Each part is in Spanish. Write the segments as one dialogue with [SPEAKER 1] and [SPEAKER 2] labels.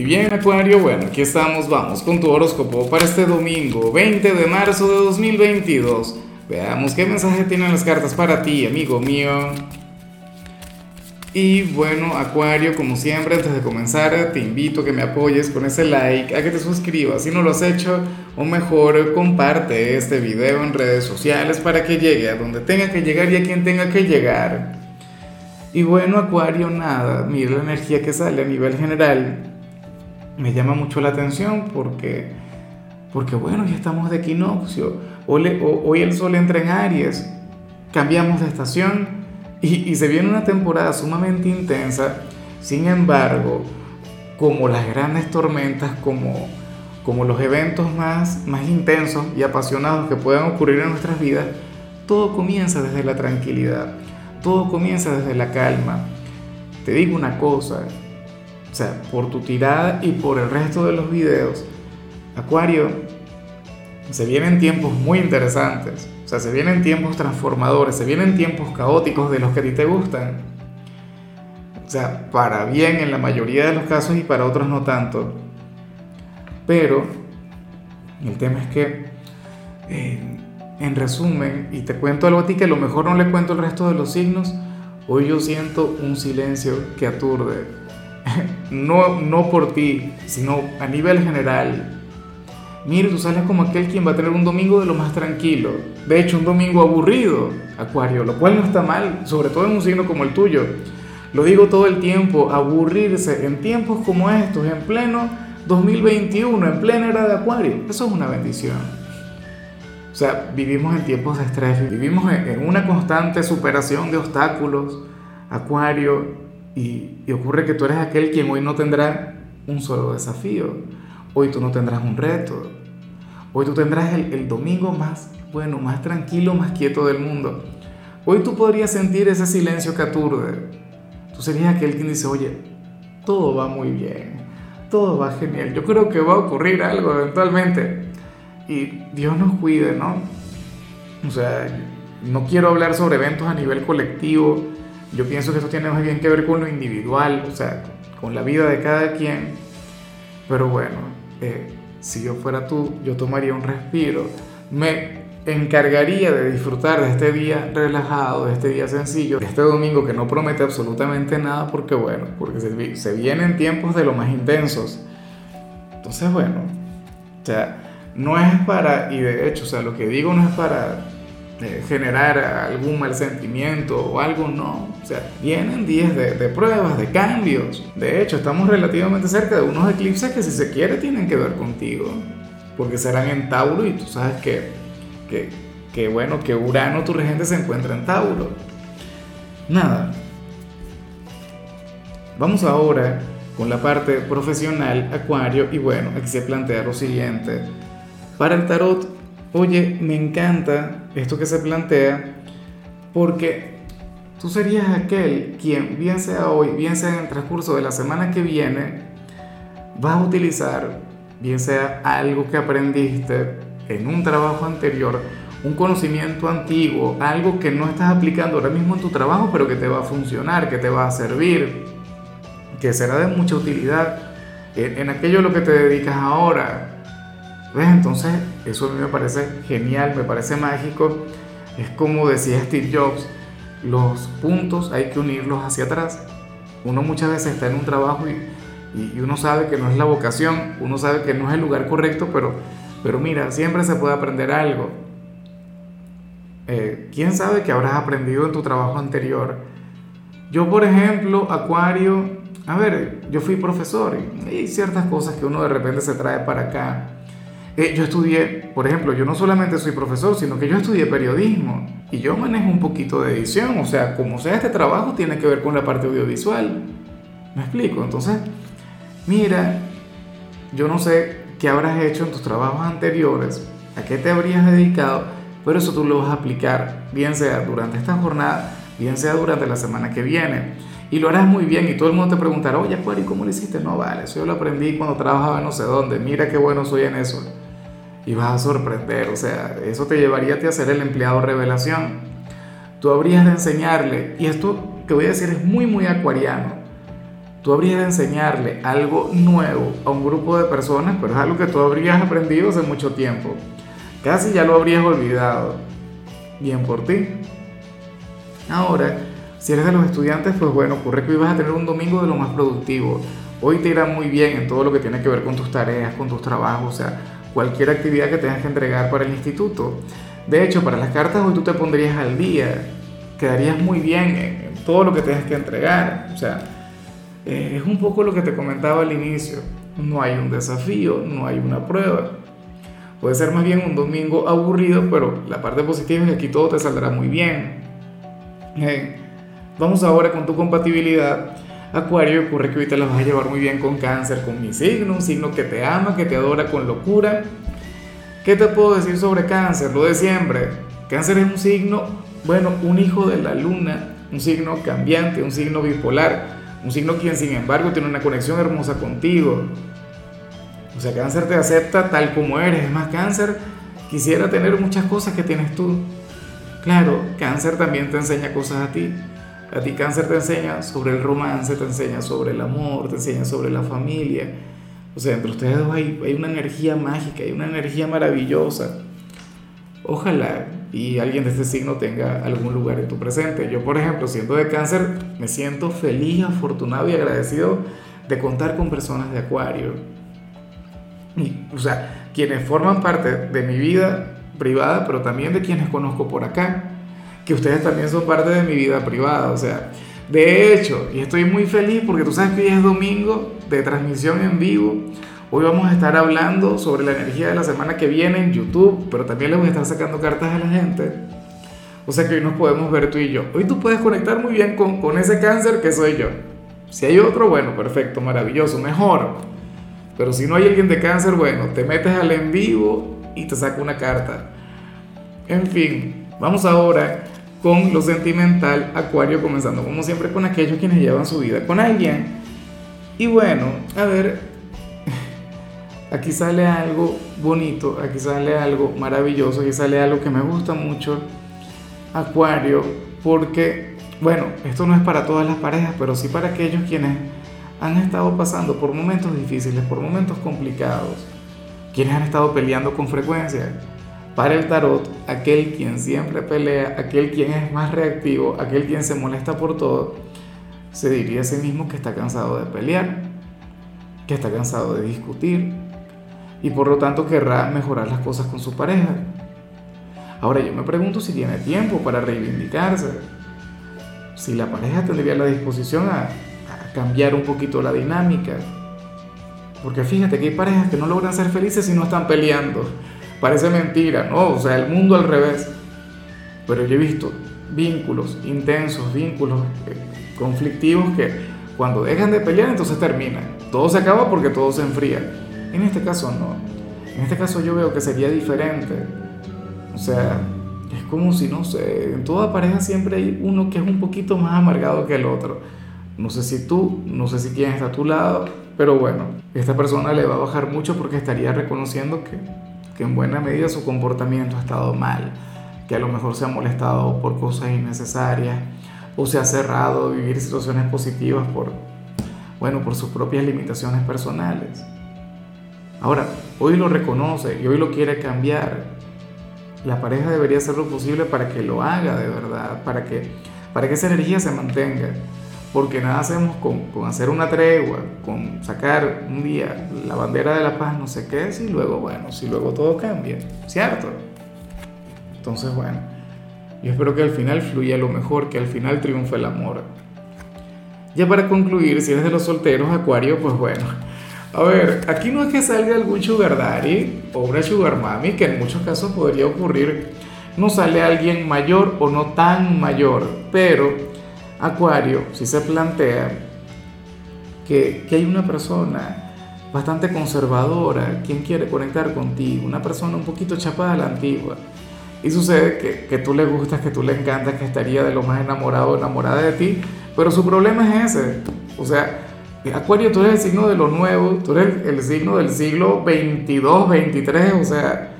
[SPEAKER 1] Y bien, Acuario, bueno, aquí estamos, vamos con tu horóscopo para este domingo, 20 de marzo de 2022. Veamos qué mensaje tienen las cartas para ti, amigo mío. Y bueno, Acuario, como siempre, antes de comenzar, te invito a que me apoyes con ese like, a que te suscribas si no lo has hecho, o mejor, comparte este video en redes sociales para que llegue a donde tenga que llegar y a quien tenga que llegar. Y bueno, Acuario, nada, mira la energía que sale a nivel general me llama mucho la atención porque, porque bueno, ya estamos de equinoccio. Hoy, el sol entra en Aries, cambiamos de estación y, y se viene una temporada sumamente intensa. Sin embargo, como las grandes tormentas, como, como los eventos más, más intensos y apasionados que puedan ocurrir en nuestras vidas, todo comienza desde la tranquilidad, todo comienza desde la calma. Te digo una cosa, o sea, por tu tirada y por el resto de los videos, Acuario, se vienen tiempos muy interesantes. O sea, se vienen tiempos transformadores, se vienen tiempos caóticos de los que a ti te gustan. O sea, para bien en la mayoría de los casos y para otros no tanto. Pero el tema es que, eh, en resumen, y te cuento algo a ti que a lo mejor no le cuento el resto de los signos, hoy yo siento un silencio que aturde no, no por ti, sino a nivel general. Mire, tú sales como aquel quien va a tener un domingo de lo más tranquilo. De hecho, un domingo aburrido, Acuario, lo cual no está mal, sobre todo en un signo como el tuyo. Lo digo todo el tiempo, aburrirse en tiempos como estos, en pleno 2021, en plena era de Acuario, eso es una bendición. O sea, vivimos en tiempos de estrés, vivimos en una constante superación de obstáculos, Acuario, y, ocurre que tú eres aquel quien hoy no tendrá un solo desafío. Hoy tú no tendrás un reto. Hoy tú tendrás el, el, domingo más bueno, más tranquilo, más quieto del mundo. Hoy tú podrías sentir ese silencio que aturde. Tú serías aquel quien dice, oye, todo va muy bien, todo va genial. Yo creo que va a ocurrir algo eventualmente. Y Dios nos cuide, ¿no? O sea, no quiero hablar sobre eventos a nivel colectivo yo pienso que eso tiene más bien que ver con lo individual, o sea, con la vida de cada quien. Pero bueno, eh, si yo fuera tú, yo tomaría un respiro. Me encargaría de disfrutar de este día relajado, de este día sencillo, de este domingo que no promete absolutamente nada porque bueno, porque se, se vienen tiempos de lo más intensos. Entonces bueno, o sea, no es para, y de hecho, o sea, lo que digo no es para generar algún mal sentimiento o algo, no. O sea, vienen días de, de, pruebas, de cambios. De hecho, estamos relativamente cerca de unos eclipses que si se quiere tienen que ver contigo. Porque serán en Tauro y tú sabes que, que, que bueno, que Urano, tu regente, se encuentra en Tauro. Nada. Vamos ahora con la parte profesional, Acuario, y bueno, aquí se plantea lo siguiente. Para el tarot Oye, me encanta esto que se plantea porque tú serías aquel quien, bien sea hoy, bien sea en el transcurso de la semana que viene, vas a utilizar, bien sea algo que aprendiste en un trabajo anterior, un conocimiento antiguo, algo que no estás aplicando ahora mismo en tu trabajo, pero que te va a funcionar, que te va a servir, que será de mucha utilidad en, aquello a lo que te dedicas ahora ¿Ves? Entonces, eso a mí me parece genial, me parece mágico. Es como decía Steve Jobs, los puntos hay que unirlos hacia atrás. Uno muchas veces está en un trabajo y, y, uno sabe que no es la vocación, uno sabe que no es el lugar correcto, pero, pero mira, siempre se puede aprender algo. Eh, ¿Quién sabe que habrás aprendido en tu trabajo anterior? Yo, por ejemplo, Acuario, a ver, yo fui profesor y hay ciertas cosas que uno de repente se trae para acá eh, yo estudié, por ejemplo, yo no solamente soy profesor, sino que yo estudié periodismo y yo manejo un poquito de edición, o sea, como sea este trabajo tiene que ver con la parte audiovisual. ¿Me explico? Entonces, mira, yo no sé qué habrás hecho en tus trabajos anteriores, a qué te habrías dedicado, pero eso tú lo vas a aplicar, bien sea durante esta jornada, bien sea durante la semana que viene. Y lo harás muy bien y todo el mundo te preguntará, oye, ¿y cómo lo hiciste? No, vale, eso yo lo aprendí cuando trabajaba no sé dónde, mira qué bueno soy en eso y vas a sorprender, o sea, eso te llevaría a ti a ser el empleado revelación. Tú habrías de enseñarle, y esto que voy a decir es muy, muy acuariano, tú habrías de enseñarle algo nuevo a un grupo de personas, pero es algo que tú habrías aprendido hace mucho tiempo. Casi ya lo habrías olvidado. Bien por ti. Ahora, si eres de los estudiantes, pues bueno, ocurre que hoy vas a tener un domingo de lo más productivo. Hoy te irá muy bien en todo lo que tiene que ver con tus tareas, con tus trabajos, o sea, cualquier actividad que tengas que entregar para el instituto. De hecho, para las cartas hoy tú te pondrías al día, quedarías muy bien en todo lo que tengas que entregar. O sea, eh, es un poco lo que te comentaba al inicio. No hay un desafío, no hay una prueba. Puede ser más bien un domingo aburrido, pero la parte positiva es que aquí todo te saldrá muy bien. vamos ahora con tu compatibilidad. Acuario, ocurre que hoy te la vas a llevar muy bien con cáncer, con mi signo, un signo que te ama, que te adora con locura. ¿Qué te puedo decir sobre cáncer? Lo de siempre. Cáncer es un signo, bueno, un hijo de la luna, un signo cambiante, un signo bipolar un signo quien sin embargo tiene una conexión hermosa contigo. O sea, cáncer te acepta tal como eres. Es más, cáncer quisiera tener muchas cosas que tienes tú. Claro, cáncer también te enseña cosas a ti. A ti cáncer te enseña sobre el romance, te enseña sobre el amor, te enseña sobre la familia. O sea, entre ustedes dos hay, una energía mágica, hay una energía maravillosa. Ojalá y alguien de este signo tenga algún lugar en tu presente. Yo, por ejemplo, siendo de cáncer, me siento feliz, afortunado y agradecido de contar con personas de Acuario. Y, o sea, quienes forman parte de mi vida privada, pero también de quienes conozco por acá, que ustedes también son parte de mi vida privada. O sea, de hecho, y estoy muy feliz porque tú sabes que hoy es domingo de transmisión en vivo. Hoy vamos a estar hablando sobre la energía de la semana que viene en YouTube, pero también le voy a estar sacando cartas a la gente. O sea que hoy nos podemos ver tú y yo. Hoy tú puedes conectar muy bien con, con ese cáncer que soy yo. Si hay otro, bueno, perfecto, maravilloso, mejor. Pero si no hay alguien de cáncer, bueno, te metes al en vivo y te saca una carta. En fin, vamos ahora con lo sentimental, Acuario, comenzando como siempre con aquellos quienes llevan su vida con alguien. Y bueno, a ver, aquí sale algo bonito, aquí sale algo maravilloso, aquí sale algo que me gusta mucho, Acuario, porque, bueno, esto no es para todas las parejas, pero sí para aquellos quienes han estado pasando por momentos difíciles, por momentos complicados, quienes han estado peleando con frecuencia. Para el tarot, aquel quien siempre pelea, aquel quien es más reactivo, aquel quien se molesta por todo, se diría a sí mismo que está cansado de pelear, que está cansado de discutir, y por lo tanto querrá mejorar las cosas con su pareja. Ahora yo me pregunto si tiene tiempo para reivindicarse, si la pareja tendría la disposición a, cambiar un poquito la dinámica. Porque fíjate que hay parejas que no logran ser felices si no están peleando. Parece mentira, ¿no? O sea, el mundo al revés. Pero yo he visto vínculos intensos, vínculos eh, conflictivos que cuando dejan de pelear entonces terminan. Todo se acaba porque todo se enfría. En este caso no. En este caso yo veo que sería diferente. O sea, es como si, no sé, en toda pareja siempre hay uno que es un poquito más amargado que el otro. No sé si tú, no sé si quién está a tu lado, pero bueno, esta persona le va a bajar mucho porque estaría reconociendo que, que en buena medida su comportamiento ha estado mal, que a lo mejor se ha molestado por cosas innecesarias o se ha cerrado a vivir situaciones positivas por, bueno, por sus propias limitaciones personales. Ahora, hoy lo reconoce y hoy lo quiere cambiar. La pareja debería hacer lo posible para que lo haga de verdad, para que, para que esa energía se mantenga. Porque nada hacemos con, con hacer una tregua, con sacar un día la bandera de la paz, no sé qué, si luego, bueno, si luego todo cambia, ¿cierto? Entonces, bueno, yo espero que al final fluya lo mejor, que al final triunfe el amor. Ya para concluir, si eres de los solteros, Acuario, pues bueno a ver, aquí no es que salga algún sugar daddy o una sugar mami, que en muchos casos podría ocurrir. No sale alguien mayor o no tan mayor, pero Acuario si se plantea que, que hay una persona bastante conservadora, quien quiere conectar contigo, una persona un poquito chapada a la antigua. Y sucede que, que, tú le gustas, que tú le encantas, que estaría de lo más enamorado o enamorada de ti, pero su problema es ese. O sea, Acuario, tú eres el signo de lo nuevo, tú eres el, signo del siglo 22, 23, o sea,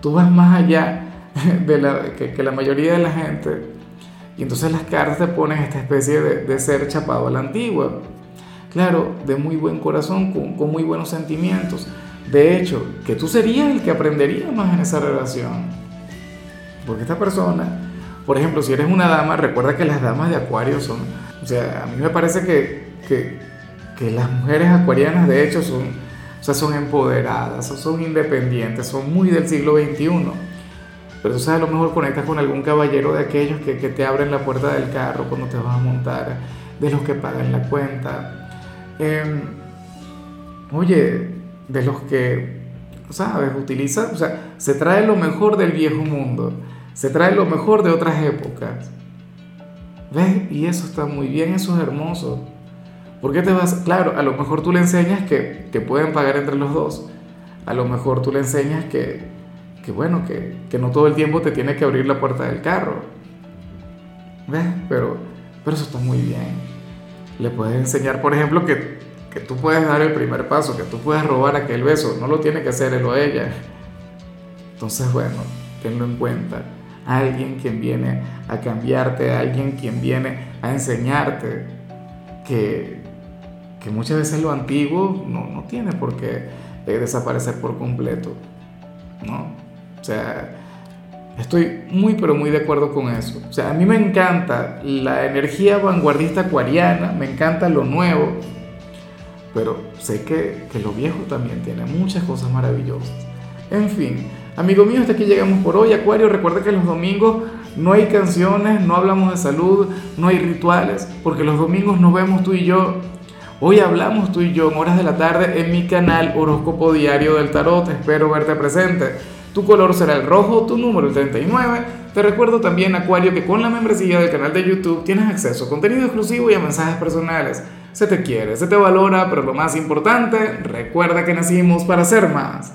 [SPEAKER 1] tú vas más allá de la, que, la mayoría de la gente. Y entonces las cartas te ponen esta especie de, ser chapado a la antigua. claro, de muy buen corazón, con, muy buenos sentimientos. De hecho, que tú serías el que aprendería más en esa relación. Porque esta persona, por ejemplo, si eres una dama, recuerda que las damas de Acuario son, o sea, a mí me parece que, que, que las mujeres acuarianas de hecho son, o sea, son empoderadas, son independientes, son muy del siglo XXI. Pero tú sabes, a lo mejor conectas con algún caballero de aquellos que, te abren la puerta del carro cuando te vas a montar, de los que pagan la cuenta. Eh, oye, de los que, ¿sabes? Utiliza, o sea, se trae lo mejor del viejo mundo, se trae lo mejor de otras épocas. ¿Ves? Y eso está muy bien, eso es hermoso. ¿Por qué te vas? Claro, a lo mejor tú le enseñas que, que pueden pagar entre los dos. A lo mejor tú le enseñas que, que bueno, que, que no todo el tiempo te tiene que abrir la puerta del carro. ¿Ves? Pero, pero eso está muy bien. Le puedes enseñar, por ejemplo, que que tú puedes dar el primer paso, que tú puedes robar aquel beso, no lo tiene que hacer él o ella. Entonces, bueno, tenlo en cuenta. Alguien quien viene a cambiarte, alguien quien viene a enseñarte que, que muchas veces lo antiguo no, no tiene por qué eh, desaparecer por completo. ¿no? O sea, estoy muy pero muy de acuerdo con eso. O sea, a mí me encanta la energía vanguardista acuariana, me encanta lo nuevo, pero sé que, que, lo viejo también tiene muchas cosas maravillosas. En fin, amigo mío, hasta aquí llegamos por hoy. Acuario, recuerda que los domingos no hay canciones, no hablamos de salud, no hay rituales, porque los domingos nos vemos tú y yo. Hoy hablamos tú y yo en horas de la tarde en mi canal Horóscopo Diario del Tarot. Espero verte presente. Tu color será el rojo, tu número el 39. Te recuerdo también, Acuario, que con la membresía del canal de YouTube tienes acceso a contenido exclusivo y a mensajes personales se te quiere, se te valora, pero lo más importante, recuerda que nacimos para ser más.